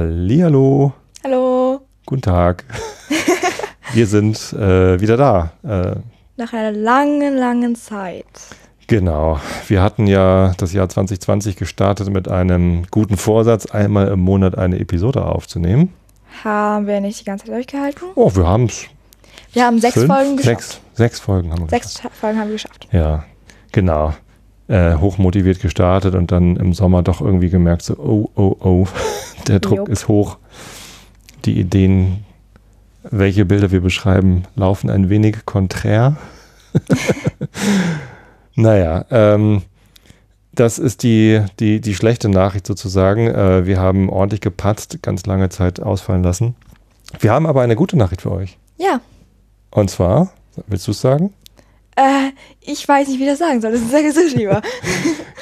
Hallihallo. Hallo. Guten Tag. Wir sind äh, wieder da. Äh, Nach einer langen, langen Zeit. genau. Wir hatten ja das Jahr 2020 gestartet mit einem guten Vorsatz, einmal im Monat eine Episode aufzunehmen. Haben wir nicht die ganze Zeit durchgehalten? Oh, wir haben es. Wir haben sechs Folgen geschafft. Sechs, sechs Folgen haben wir Sechs geschafft. Folgen haben wir geschafft. Ja, genau. Äh, hochmotiviert gestartet und dann im Sommer doch irgendwie gemerkt, so, oh, oh, oh, der Druck Jupp. ist hoch. Die Ideen, welche Bilder wir beschreiben, laufen ein wenig konträr. naja, ähm, das ist die, die, die schlechte Nachricht sozusagen. Äh, wir haben ordentlich gepatzt, ganz lange Zeit ausfallen lassen. Wir haben aber eine gute Nachricht für euch. Ja. Und zwar, willst du es sagen? Äh, ich weiß nicht, wie das sagen soll. Das ist sehr gesund lieber.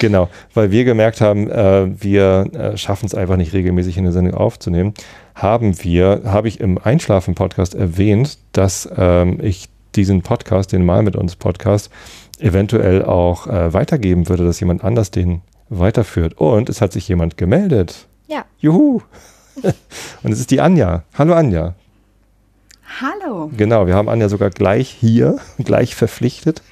Genau, weil wir gemerkt haben, äh, wir äh, schaffen es einfach nicht regelmäßig in der Sendung aufzunehmen, haben wir, habe ich im Einschlafen-Podcast erwähnt, dass ähm, ich diesen Podcast, den Mal mit uns Podcast, eventuell auch äh, weitergeben würde, dass jemand anders den weiterführt. Und es hat sich jemand gemeldet. Ja. Juhu! Und es ist die Anja. Hallo Anja. Hallo. Genau, wir haben Anja sogar gleich hier, gleich verpflichtet.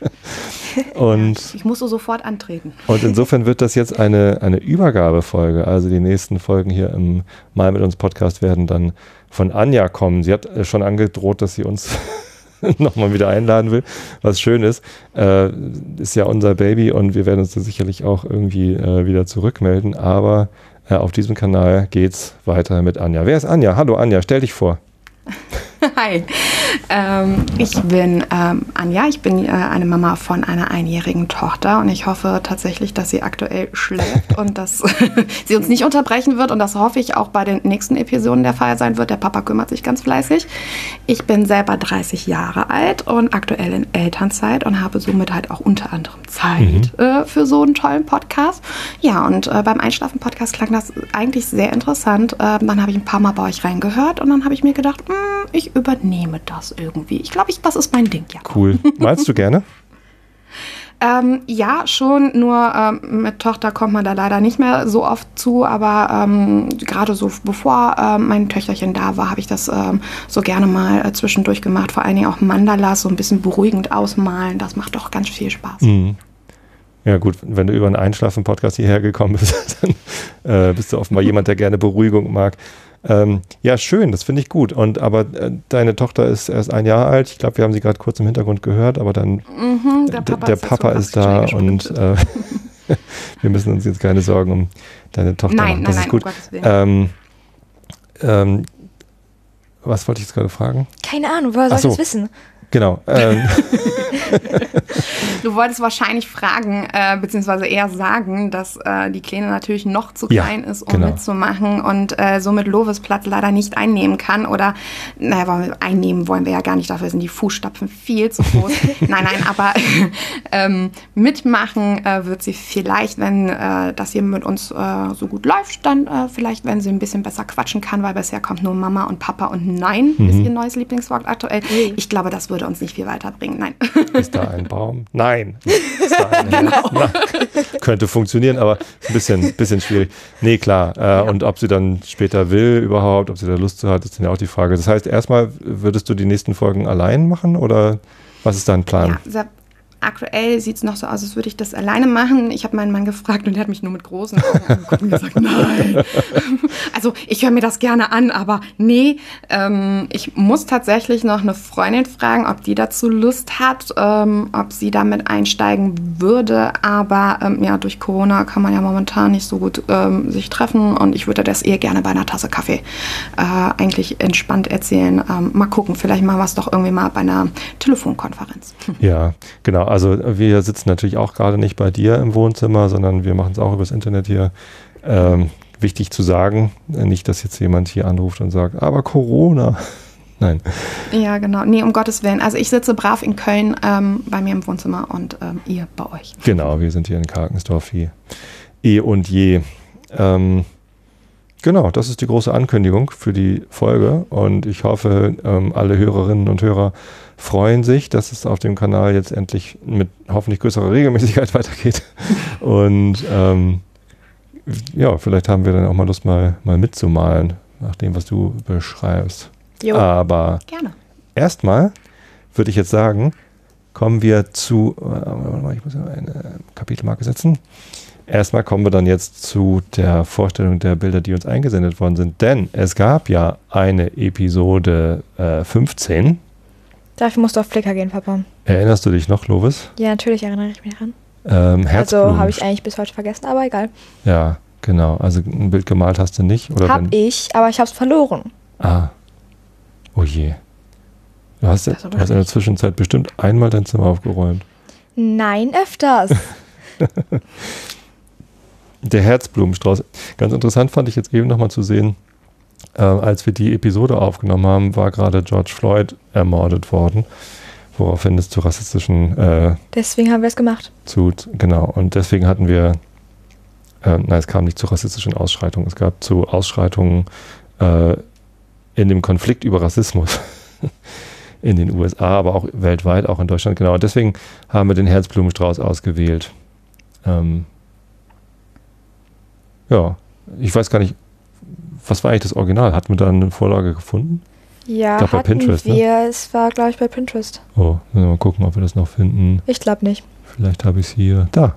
Und Ich muss so sofort antreten. Und insofern wird das jetzt eine, eine Übergabefolge. Also die nächsten Folgen hier im Mal mit uns Podcast werden dann von Anja kommen. Sie hat äh, schon angedroht, dass sie uns nochmal wieder einladen will, was schön ist. Äh, ist ja unser Baby und wir werden uns da sicherlich auch irgendwie äh, wieder zurückmelden. Aber äh, auf diesem Kanal geht's weiter mit Anja. Wer ist Anja? Hallo Anja, stell dich vor. Hi. Ähm, ich bin ähm, Anja. Ich bin äh, eine Mama von einer einjährigen Tochter und ich hoffe tatsächlich, dass sie aktuell schläft und dass sie uns nicht unterbrechen wird. Und das hoffe ich auch bei den nächsten Episoden der Fall sein wird. Der Papa kümmert sich ganz fleißig. Ich bin selber 30 Jahre alt und aktuell in Elternzeit und habe somit halt auch unter anderem Zeit äh, für so einen tollen Podcast. Ja, und äh, beim Einschlafen-Podcast klang das eigentlich sehr interessant. Ähm, dann habe ich ein paar Mal bei euch reingehört und dann habe ich mir gedacht, hm, ich übernehme das irgendwie. Ich glaube, ich, das ist mein Ding, ja. Cool. Malst du gerne? Ähm, ja, schon, nur ähm, mit Tochter kommt man da leider nicht mehr so oft zu, aber ähm, gerade so bevor ähm, mein Töchterchen da war, habe ich das ähm, so gerne mal äh, zwischendurch gemacht. Vor allen Dingen auch Mandalas, so ein bisschen beruhigend ausmalen. Das macht doch ganz viel Spaß. Mhm. Ja gut, wenn du über einen Einschlafen-Podcast hierher gekommen bist, dann äh, bist du offenbar jemand, der gerne Beruhigung mag. Ähm, ja, schön, das finde ich gut. Und aber äh, deine Tochter ist erst ein Jahr alt. Ich glaube, wir haben sie gerade kurz im Hintergrund gehört, aber dann Mhm, der Papa, der Papa ist, da und äh, wir müssen uns jetzt keine Sorgen um deine Tochter Nein, machen. Das nein, ist nein, gut. um. Ähm, ähm, was wollte ich jetzt gerade fragen? Keine Ahnung, woher soll ich so. das wissen? Genau. Ähm, Du wolltest wahrscheinlich fragen, äh, beziehungsweise eher sagen, dass äh, die Kleine natürlich noch zu Ja, klein ist, um genau. mitzumachen und äh, somit Lovis Platz leider nicht einnehmen kann. Oder, naja, wir- einnehmen wollen wir ja gar nicht, dafür sind die Fußstapfen viel zu groß. nein, nein, aber ähm, mitmachen äh, wird sie vielleicht, wenn äh, das hier mit uns äh, so gut läuft, dann äh, vielleicht, wenn sie ein bisschen besser quatschen kann, weil bisher kommt nur Mama und Papa und Nein ist ihr neues Lieblingswort aktuell. Ich glaube, das würde uns nicht viel weiterbringen. Nein. ist da ein Baum? Nein. Ist da ein Herz? Nein. Könnte funktionieren, aber ein bisschen, bisschen schwierig. Nee, klar. Äh, Und ob sie dann später will überhaupt, ob sie da Lust zu hat, ist dann ja auch die Frage. Das heißt, erstmal würdest du die nächsten Folgen allein machen oder was ist dein Plan? Ja, aktuell sieht es noch so aus, als würde ich das alleine machen. Ich habe meinen Mann gefragt und der hat mich nur mit großen Augen angeguckt und gesagt, nein. Also ich höre mir das gerne an, aber nee. Ähm, ich muss tatsächlich noch eine Freundin fragen, ob die dazu Lust hat, ähm, ob sie damit einsteigen würde. Aber ähm, ja, durch Corona kann man ja momentan nicht so gut ähm, sich treffen und ich würde das eher gerne bei einer Tasse Kaffee äh, eigentlich entspannt erzählen. Ähm, mal gucken, vielleicht machen wir es doch irgendwie mal bei einer Telefonkonferenz. Ja, genau. Also wir sitzen natürlich auch gerade nicht bei dir im Wohnzimmer, sondern wir machen es auch übers Internet hier. Ähm, wichtig zu sagen, nicht, dass jetzt jemand hier anruft und sagt, aber Corona. Nein. Ja, genau. Nee, um Gottes Willen. Also ich sitze brav in Köln ähm, bei mir im Wohnzimmer und ähm, ihr bei euch. Genau, wir sind hier in Karkensdorf wie eh und je. Ähm, genau, das ist die große Ankündigung für die Folge und ich hoffe, ähm, alle Hörerinnen und Hörer freuen sich, dass es auf dem Kanal jetzt endlich mit hoffentlich größerer Regelmäßigkeit weitergeht und ähm, ja, vielleicht haben wir dann auch mal Lust, mal, mal mitzumalen, nach dem, was du beschreibst. Jo. Aber erstmal würde ich jetzt sagen, kommen wir zu, äh, warte mal, ich muss eine Kapitelmarke setzen. Erstmal kommen wir dann jetzt zu der Vorstellung der Bilder, die uns eingesendet worden sind. Denn es gab ja eine Episode äh, 15. Dafür musst du auf Flickr gehen, Papa. Erinnerst du dich noch, Lovis? Ja, natürlich erinnere ich mich daran. Ähm, Also habe ich eigentlich bis heute vergessen, aber egal. Ja, genau. Also ein Bild gemalt hast du nicht? Oder Hab wenn- ich, aber ich habe es verloren. Ah. Oh je. Du hast, du hast in der. Zwischenzeit bestimmt einmal dein Zimmer aufgeräumt. Nein, öfters. Der Herzblumenstrauß. Ganz interessant fand ich jetzt eben nochmal zu sehen, äh, als wir die Episode aufgenommen haben, war gerade George Floyd ermordet worden, woraufhin es zu rassistischen äh, Deswegen haben wir es gemacht. zu, genau, und deswegen hatten wir, äh, nein, es kam nicht zu rassistischen Ausschreitungen, es gab zu Ausschreitungen äh, in dem Konflikt über Rassismus in den USA, aber auch weltweit, auch in Deutschland, genau. Und deswegen haben wir den Herzblumenstrauß ausgewählt. Ähm, ja, ich weiß gar nicht, was war eigentlich das Original? Hatten wir da eine Vorlage gefunden? Ja, bei hatten Pinterest, ne? wir. Es war, glaube ich, bei Pinterest. Oh, müssen wir mal gucken, ob wir das noch finden. Ich glaube nicht. Vielleicht habe ich es hier. Da.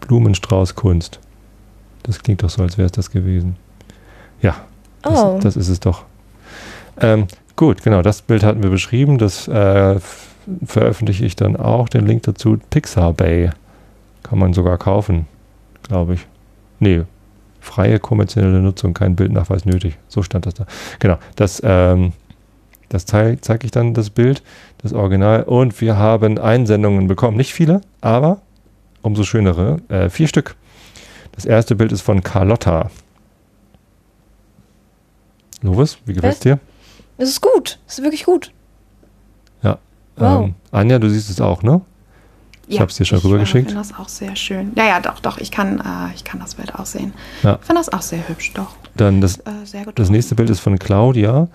Blumenstrauß Kunst. Das klingt doch so, als wäre es das gewesen. Ja, das, Oh. das ist es doch. Ähm, gut, genau, das Bild hatten wir beschrieben. Das äh, veröffentliche ich dann auch. Den Link dazu. Pixar Bay. Kann man sogar kaufen, glaube ich. Nee, freie kommerzielle Nutzung, kein Bildnachweis nötig. So stand das da. Genau, das, ähm, das zeige zeig ich dann, das Bild, das Original. Und wir haben Einsendungen bekommen. Nicht viele, aber umso schönere. Äh, vier Stück. Das erste Bild ist von Carlotta. Lovis, wie gefällt es dir? Es ist gut. Es ist wirklich gut. Wow. Ähm, Anja, du siehst es auch, ne? Ich hab's dir schon rübergeschickt. Ich finde das auch sehr schön. Ja, ja, doch, doch. Ich kann, äh, ich kann das Bild auch sehen. Ja. Ich finde das auch sehr hübsch, doch. Dann das, Äh, sehr gut. das nächste Bild ist von Claudia.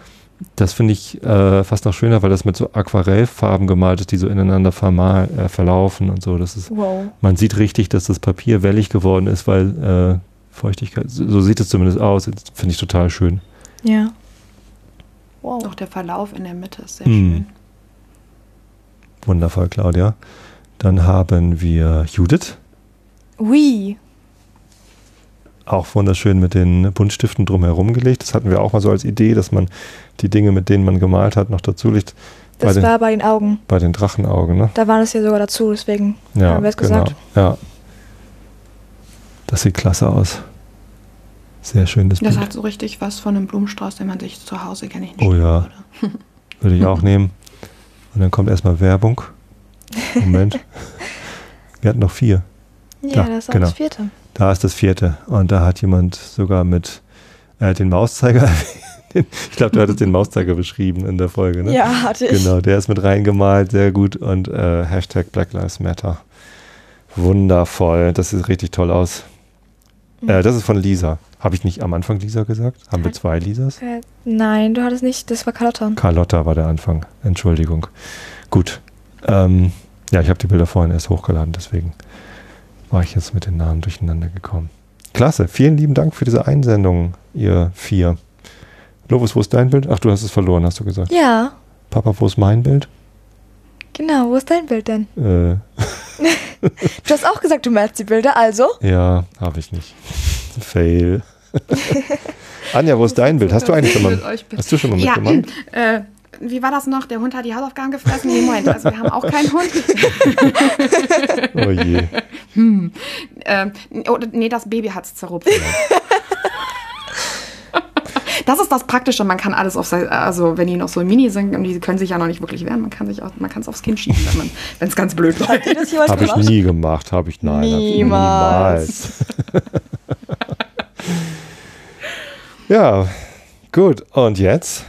Das finde ich äh, fast noch schöner, weil das mit so Aquarellfarben gemalt ist, die so ineinander vermal, äh, verlaufen und so. Das ist, Wow. man sieht richtig, dass das Papier wellig geworden ist, weil äh, Feuchtigkeit, so, so sieht es zumindest aus. Das Finde ich total schön. Ja. Wow. Auch der Verlauf in der Mitte ist sehr Hm. schön. Wundervoll, Claudia. Dann haben wir Judith. Ui. Auch wunderschön mit den Buntstiften drumherum gelegt. Das hatten wir auch mal so als Idee, dass man die Dinge, mit denen man gemalt hat, noch dazu legt. Bei Das den, war bei den Augen. bei den Drachenaugen, ne? Da waren es ja sogar dazu, deswegen Ja, haben wir es genau. gesagt. Ja. Das sieht klasse aus. Sehr schön, das Das Bild. hat so richtig was von einem Blumenstrauß, den man sich zu Hause gerne hinstellen Oh ja. würde. Würde ich auch nehmen. Und dann kommt erstmal Werbung. Moment. wir hatten noch vier. Ja, Ja, das ist auch genau. das vierte. Da ist das vierte. Und da hat jemand sogar mit äh, den Mauszeiger. ich glaube, du hattest den Mauszeiger beschrieben in der Folge, ne? Ja, hatte ich. Genau, der ist mit reingemalt, sehr gut. Und äh, Hashtag Black Lives Matter. Wundervoll. Das sieht richtig toll aus. Mhm. Äh, das ist von Lisa. Habe ich nicht am Anfang Lisa gesagt? Haben wir zwei Lisas? Äh, nein, du hattest nicht. Das war Carlotta. Carlotta war der Anfang. Entschuldigung. Gut. Ähm, ja, ich habe die Bilder vorhin erst hochgeladen, deswegen war ich jetzt mit den Namen durcheinander gekommen. Klasse. Vielen lieben Dank für diese Einsendung, ihr vier. Lobus, wo ist dein Bild? Ach, du hast es verloren, hast du gesagt. Ja, Papa, wo ist mein Bild? genau. Wo ist dein Bild denn? Äh, Du hast auch gesagt, du malst die Bilder, also? ja, habe ich nicht. Fail. Anja, wo ist dein Bild? Hast du eigentlich schon mal, hast du schon mal Ja, mitgemacht? äh, wie war das noch? Der Hund hat die Hausaufgaben gefressen? Nee, Moment, also wir haben auch keinen Hund. Oh je. Hm. Ähm, oh, nee, das Baby hat es zerrupft. Das ist das Praktische, man kann alles auf sein, also wenn die noch so mini sind und die können sich ja noch nicht wirklich wehren, man kann sich auch, man kann es aufs Kind schieben, wenn es ganz blöd läuft. Habe ich gemacht? nie gemacht, habe ich nein. ich Niemals. niemals. ja, gut. Und jetzt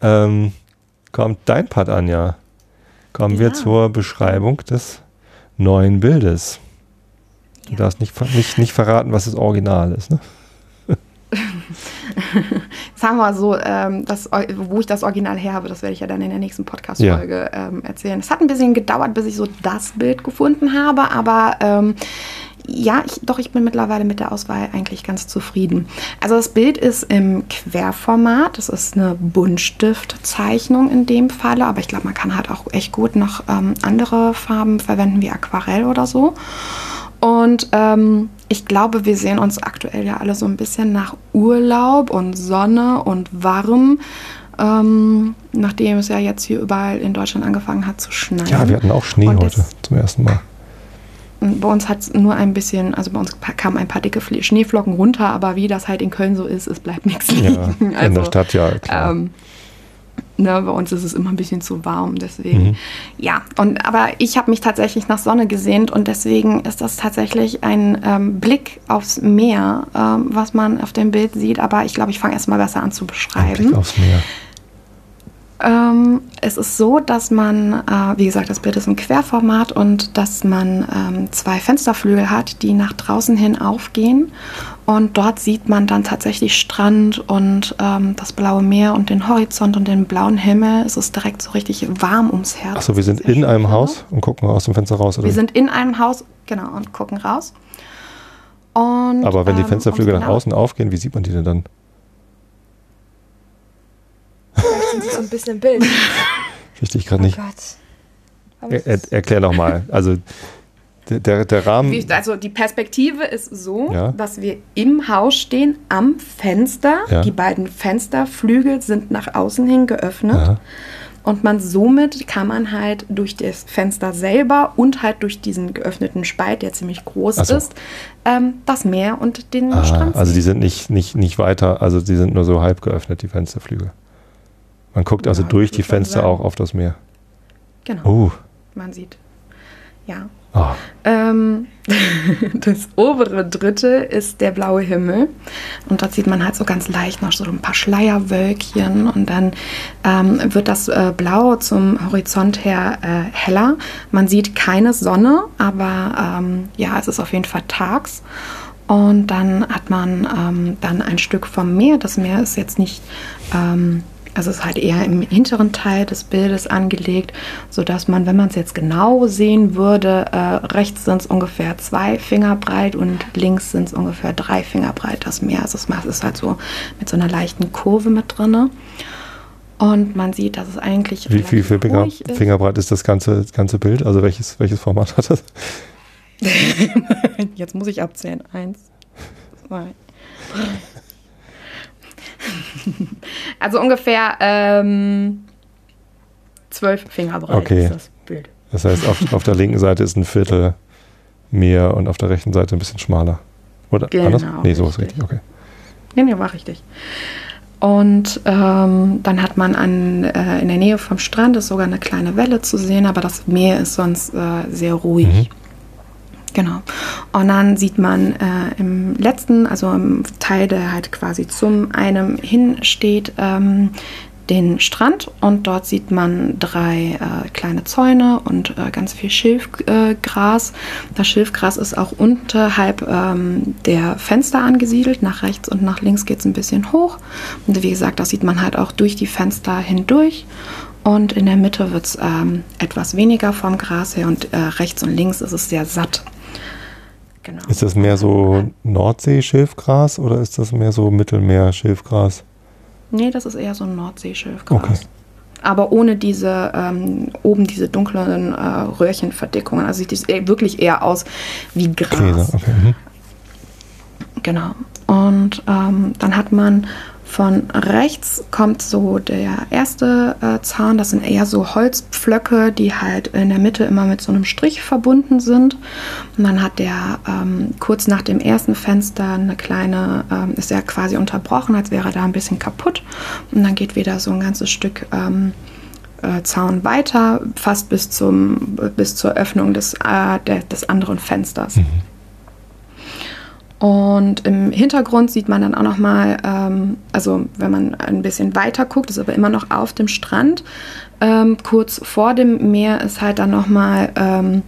ähm, kommt dein Part, Anja. Kommen wir Ja. zur Beschreibung des neuen Bildes. Du Ja. darfst nicht, nicht, nicht verraten, was das Original ist. Ne? Sagen wir mal so, ähm, das, wo ich das Original her habe, das werde ich ja dann in der nächsten Podcast-Folge ähm, erzählen. Es hat ein bisschen gedauert, bis ich so das Bild gefunden habe, aber ähm, ja, ich, doch, ich bin mittlerweile mit der Auswahl eigentlich ganz zufrieden. Also das Bild ist im Querformat. Das ist eine Buntstiftzeichnung in dem Falle, aber ich glaube, man kann halt auch echt gut noch ähm, andere Farben verwenden, wie Aquarell oder so. Und ähm, ich glaube, wir sehen uns aktuell ja alle so ein bisschen nach Urlaub und Sonne und warm. Ähm, nachdem es ja jetzt hier überall in Deutschland angefangen hat zu schneien. Ja, wir hatten auch Schnee Und heute zum ersten Mal. Bei uns hat es nur ein bisschen, also bei uns kamen ein paar dicke Schneeflocken runter, aber wie das halt in Köln so ist, es bleibt nichts Ja, liegen. in der Stadt, ja, klar. Ähm, ne, bei uns ist es immer ein bisschen zu warm, deswegen. Mhm. Ja, und aber ich habe mich tatsächlich nach Sonne gesehnt und deswegen ist das tatsächlich ein ähm, Blick aufs Meer, ähm, was man auf dem Bild sieht. Aber ich glaube, ich fange erstmal besser an zu Ein beschreiben. Blick aufs Meer. Ähm, es ist so, dass man, äh, wie gesagt, das Bild ist im Querformat und dass man ähm, zwei Fensterflügel hat, die nach draußen hin aufgehen. Und dort sieht man dann tatsächlich Strand und ähm, das blaue Meer und den Horizont und den blauen Himmel. Es ist direkt so richtig warm ums Herz. Achso, wir sind in schön, einem finde. Haus und gucken aus dem Fenster raus. Oder? Wir sind in einem Haus, genau, und gucken raus. Und, Aber wenn die ähm, Fensterflügel nach genau- außen aufgehen, wie sieht man die denn dann? Vielleicht sind sie so ein bisschen im Bild. Verstehe ich Oh gerade nicht. Gott. Er, er, erklär nochmal. Also der, der, Rahmen. Wie- Also die Perspektive ist so, Ja. dass wir im Haus stehen, am Fenster. Ja. Die beiden Fensterflügel sind nach außen hin geöffnet. Ja. Und man somit kann man halt durch das Fenster selber und halt durch diesen geöffneten Spalt, der ziemlich groß so. ist, ähm, das Meer und den Ah, Strand also die sehen. sind nicht, nicht, nicht weiter, also die sind nur so halb geöffnet, die Fensterflügel. Man guckt also Ja, durch die Fenster sagen. auch auf das Meer. Genau, Oh, man sieht. Ja. ah, Ähm, das obere Dritte ist der blaue Himmel. Und dort sieht man halt so ganz leicht noch so ein paar Schleierwölkchen. Und dann ähm, wird das äh, Blau zum Horizont her äh, heller. Man sieht keine Sonne, aber ähm, ja, es ist auf jeden Fall tags. Und dann hat man ähm, dann ein Stück vom Meer. Das Meer ist jetzt nicht, ähm, also es ist halt eher im hinteren Teil des Bildes angelegt, sodass man, wenn man es jetzt genau sehen würde, äh, rechts sind es ungefähr zwei Finger breit und links sind es ungefähr drei Finger breit, das Meer. Also es ist halt so mit so einer leichten Kurve mit drinne. Und man sieht, dass es eigentlich wie viel Finger, ist. Fingerbreit ist das ganze, das ganze Bild? Also welches, welches Format hat das? Jetzt muss ich abzählen. Eins, zwei. Also ungefähr ähm, zwölf Finger breit Okay. ist das Bild. Das heißt, auf, auf der linken Seite ist ein Viertel mehr und auf der rechten Seite ein bisschen schmaler. Oder Genau, anders? Nee, so ist richtig. richtig, okay. Nee, nee, war richtig. Und ähm, dann hat man an, äh, in der Nähe vom Strand ist sogar eine kleine Welle zu sehen, aber das Meer ist sonst äh, sehr ruhig. Mhm. Genau. Und dann sieht man äh, im letzten, also im Teil, der halt quasi zum einem hinsteht, ähm, den Strand und dort sieht man drei äh, kleine Zäune und äh, ganz viel Schilfgras. Äh, das Schilfgras ist auch unterhalb ähm, der Fenster angesiedelt. Nach rechts und nach links geht es ein bisschen hoch. Und wie gesagt, das sieht man halt auch durch die Fenster hindurch. Und in der Mitte wird es ähm, etwas weniger vom Gras her und äh, rechts und links ist es sehr satt. Genau. Ist das mehr so Nordsee-Schilfgras oder ist das mehr so Mittelmeer-Schilfgras? Nee, das ist eher so ein Nordseeschilfgras. Okay. Aber ohne diese, ähm, oben diese dunklen äh, Röhrchenverdickungen. Also sieht es wirklich eher aus wie Gras. Gräser, okay. Mhm. Genau. Und ähm, dann hat man von rechts kommt so der erste äh, Zaun. Das sind eher so Holzpflöcke, die halt in der Mitte immer mit so einem Strich verbunden sind. Und dann hat der ähm, kurz nach dem ersten Fenster eine kleine, ähm, ist er quasi unterbrochen, als wäre da ein bisschen kaputt. Und dann geht wieder so ein ganzes Stück ähm, äh, Zaun weiter, fast bis, zum, bis zur Öffnung des, äh, der, des anderen Fensters. Und im Hintergrund sieht man dann auch noch mal, ähm, also wenn man ein bisschen weiter guckt, ist aber immer noch auf dem Strand. Ähm, kurz vor dem Meer ist halt dann noch mal ähm,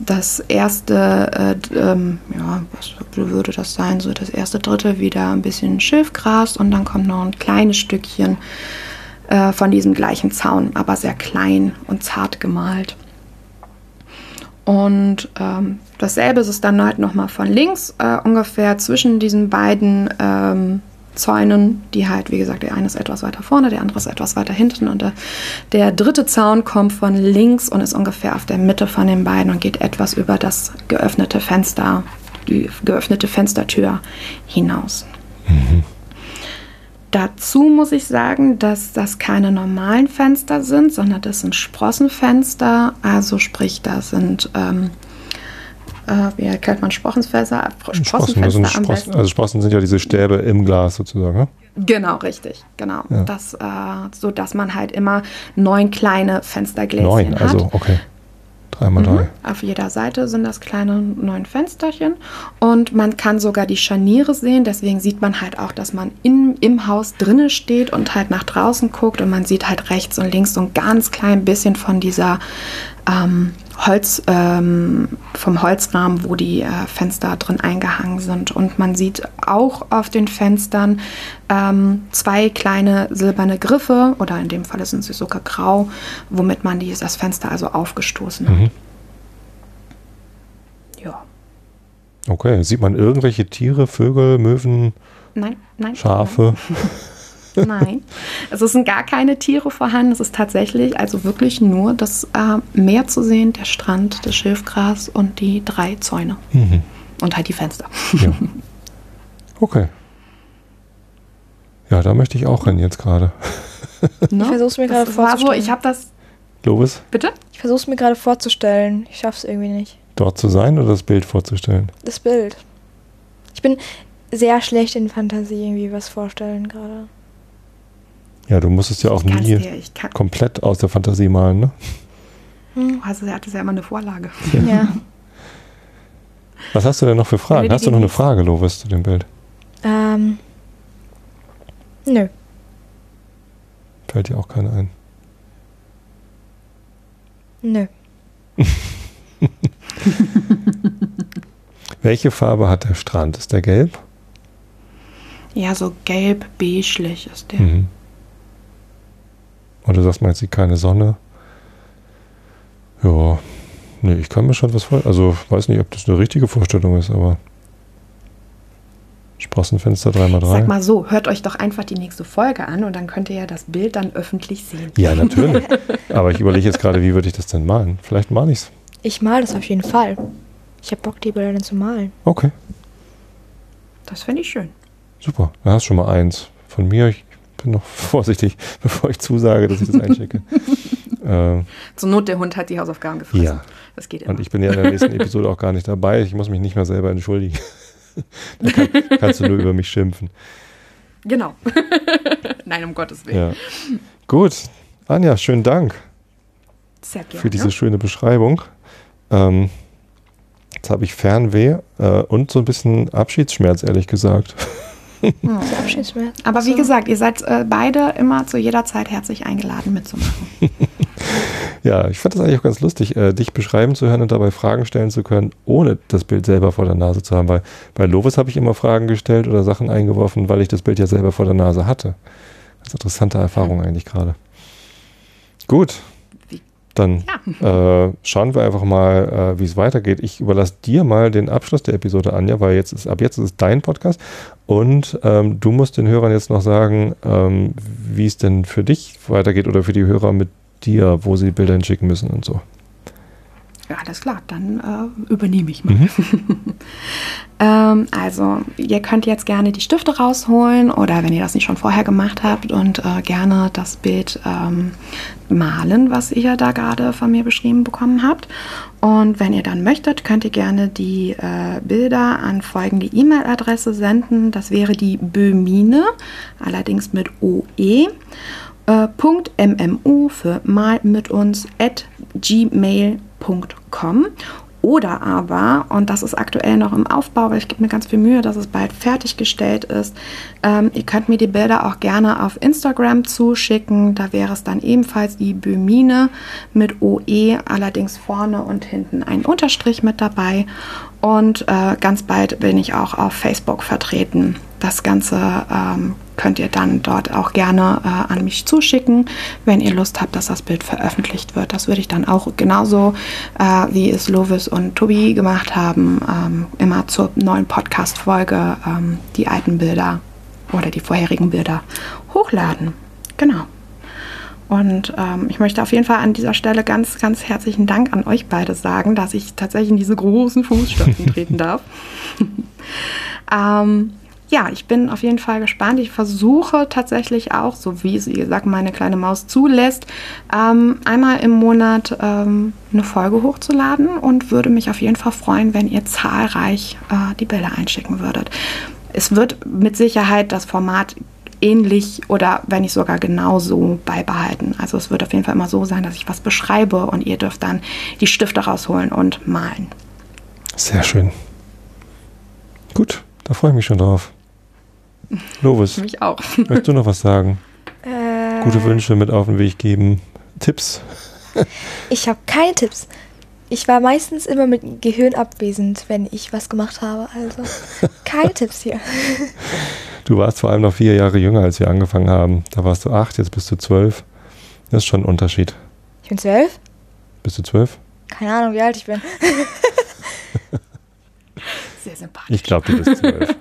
das erste, äh, ähm, ja, was würde das sein? So das erste Drittel wieder ein bisschen Schilfgras und dann kommt noch ein kleines Stückchen äh, von diesem gleichen Zaun, aber sehr klein und zart gemalt. Und ähm, dasselbe ist es dann halt nochmal von links, äh, ungefähr zwischen diesen beiden ähm, Zäunen, die halt, wie gesagt, der eine ist etwas weiter vorne, der andere ist etwas weiter hinten und der, der dritte Zaun kommt von links und ist ungefähr auf der Mitte von den beiden und geht etwas über das geöffnete Fenster, die geöffnete Fenstertür hinaus. Dazu muss ich sagen, dass das keine normalen Fenster sind, sondern das sind Sprossenfenster. Also sprich, da sind, ähm, äh, wie erklärt man Sprossenfenster? Sprossen, das sind am Sprossen, besten. also Sprossen sind ja diese Stäbe im Glas sozusagen. Ne? Genau, richtig, genau. Ja. Das, äh, so dass man halt immer neun kleine Fenstergläschen Neun, hat. also okay. Drei mal Mhm. drei. Auf jeder Seite sind das kleine neun Fensterchen und man kann sogar die Scharniere sehen. Deswegen sieht man halt auch, dass man in, im Haus drinnen steht und halt nach draußen guckt und man sieht halt rechts und links so ein ganz klein bisschen von dieser ähm, Holz, ähm, vom Holzrahmen, wo die äh, Fenster drin eingehangen sind. Und man sieht auch auf den Fenstern ähm, zwei kleine silberne Griffe oder in dem Fall sind sie sogar grau, womit man die, das Fenster also aufgestoßen hat. Mhm. Ja. Okay, sieht man irgendwelche Tiere, Vögel, Möwen, Nein, nein. Schafe? Nein. nein. Also es sind gar keine Tiere vorhanden. Es ist tatsächlich also wirklich nur das äh, Meer zu sehen, der Strand, das Schilfgras und die drei Zäune. Mhm. Und halt die Fenster. Ja. Okay. Ja, da möchte ich auch rennen jetzt gerade. Ne? Ich versuch's mir gerade war so, vorzustellen. ich habe das. Lovis, Bitte? Ich versuche es mir gerade vorzustellen. Ich schaff's irgendwie nicht. dort zu sein oder das Bild vorzustellen? Das Bild. Ich bin sehr schlecht in Fantasie irgendwie was vorstellen gerade. Ja, du musstest ja auch nie dir, komplett aus der Fantasie malen, ne? Hm. also er hatte ja immer eine Vorlage. Ja. Was hast du denn noch für Fragen? Hast du noch eine. Frage, Lovis, zu dem Bild? ähm. Nö. Fällt dir auch keine ein. Nö. Welche Farbe hat der Strand? Ist der gelb? Ja, so gelb-beiglich ist der. Mhm. Und du sagst, man sieht keine Sonne. Ja, nee, ich kann mir schon was vorstellen. Also, weiß nicht, ob das eine richtige Vorstellung ist, aber Sprossenfenster 3x3. Sag mal so, hört euch doch einfach die nächste Folge an und dann könnt ihr ja das Bild dann öffentlich sehen. Ja, natürlich. aber ich überlege jetzt gerade, wie würde ich das denn malen? Vielleicht male ich es. Ich mal das auf jeden Fall. Ich hab Bock, die Bilder dann zu malen. Okay, Das finde ich schön. super. Da hast du schon mal eins. Von mir, ich bin noch vorsichtig, bevor ich zusage, dass ich das einschicke. äh, Zur Not, der Hund hat die Hausaufgaben gefressen. ja, Das geht immer. und ich bin ja in der nächsten Episode auch gar nicht dabei. Ich muss mich nicht mehr selber entschuldigen. da kann, kannst du nur über mich schimpfen. genau. Nein, um Gottes Willen. Ja. Gut. Anja, schönen Dank Sehr gerne. für diese schöne Beschreibung. Ähm, jetzt habe ich Fernweh äh, und so ein bisschen Abschiedsschmerz, ehrlich gesagt. Hm. Aber wie gesagt, ihr seid äh, beide immer zu jeder Zeit herzlich eingeladen mitzumachen. Ja, ich fand das eigentlich auch ganz lustig, äh, dich beschreiben zu hören und dabei Fragen stellen zu können, ohne das Bild selber vor der Nase zu haben. Weil bei Lovis habe ich immer Fragen gestellt oder Sachen eingeworfen, weil ich das Bild ja selber vor der Nase hatte. Ganz interessante Erfahrung eigentlich gerade. Gut, dann äh, schauen wir einfach mal, äh, wie es weitergeht. Ich überlasse dir mal den Abschluss der Episode, Anja, weil jetzt ist, ab jetzt ist es dein Podcast und ähm, du musst den Hörern jetzt noch sagen, ähm, wie es denn für dich weitergeht oder für die Hörer mit dir, wo sie Bilder hinschicken müssen und so. Ja, alles klar, dann äh, übernehme ich mal. Mhm. ähm, also, ihr könnt jetzt gerne die Stifte rausholen oder wenn ihr das nicht schon vorher gemacht habt und äh, gerne das Bild ähm, malen, was ihr da gerade von mir beschrieben bekommen habt. Und wenn ihr dann möchtet, könnt ihr gerne die äh, Bilder an folgende E-Mail-Adresse senden. Das wäre die Bömine, allerdings mit OE. Äh, MMU für mal mit uns at gmail.com oder aber, und das ist aktuell noch im Aufbau, weil ich gebe mir ganz viel Mühe, dass es bald fertiggestellt ist, ähm, ihr könnt mir die Bilder auch gerne auf Instagram zuschicken. Da wäre es dann ebenfalls die Bömine mit OE, allerdings vorne und hinten ein Unterstrich mit dabei. Und äh, ganz bald bin ich auch auf Facebook vertreten. Das Ganze ähm, könnt ihr dann dort auch gerne äh, an mich zuschicken, wenn ihr Lust habt, dass das Bild veröffentlicht wird. Das würde ich dann auch genauso, äh, wie es Lovis und Tobi gemacht haben, ähm, immer zur neuen Podcast-Folge ähm, die alten Bilder oder die vorherigen Bilder hochladen. Genau. Und ähm, ich möchte auf jeden Fall an dieser Stelle ganz, ganz herzlichen Dank an euch beide sagen, dass ich tatsächlich in diese großen Fußstapfen treten darf. ähm, ja, ich bin auf jeden Fall gespannt. Ich versuche tatsächlich auch, so wie es, wie gesagt, meine kleine Maus zulässt, ähm, einmal im Monat ähm, eine Folge hochzuladen und würde mich auf jeden Fall freuen, wenn ihr zahlreich äh, die Bilder einschicken würdet. Es wird mit Sicherheit das Format ähnlich oder wenn nicht sogar genauso beibehalten. Also es wird auf jeden Fall immer so sein, dass ich was beschreibe und ihr dürft dann die Stifte rausholen und malen. Sehr schön. Gut, da freue ich mich schon drauf. Lovis, Mich auch. möchtest du noch was sagen? Äh, Gute Wünsche mit auf den Weg geben? Tipps? Ich habe keine Tipps. Ich war meistens immer mit Gehirn abwesend, wenn ich was gemacht habe. Also keine Tipps hier. Du warst vor allem noch vier Jahre jünger, als wir angefangen haben. Da warst du acht, jetzt bist du zwölf. Das ist schon ein Unterschied. Ich bin zwölf? Bist du zwölf? Keine Ahnung, wie alt ich bin. Sehr sympathisch. Ich glaube, du bist zwölf.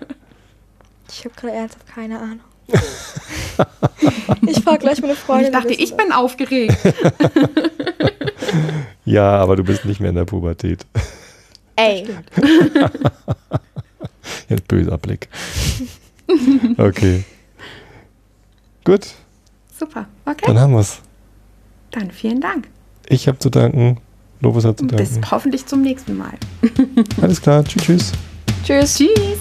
Ich habe gerade ernsthaft keine Ahnung. ich frage gleich meine Und Freundin. ich dachte, ich bin aufgeregt. Ja, aber du bist nicht mehr in der Pubertät. Ey, Jetzt böser Blick. Okay. Gut, Super. Okay. dann haben wir's. Dann vielen Dank. Ich habe zu danken. Lovis hat zu Bis danken. hoffentlich zum nächsten Mal. Alles klar. Tschüss, tschüss. tschüss. Tschüss.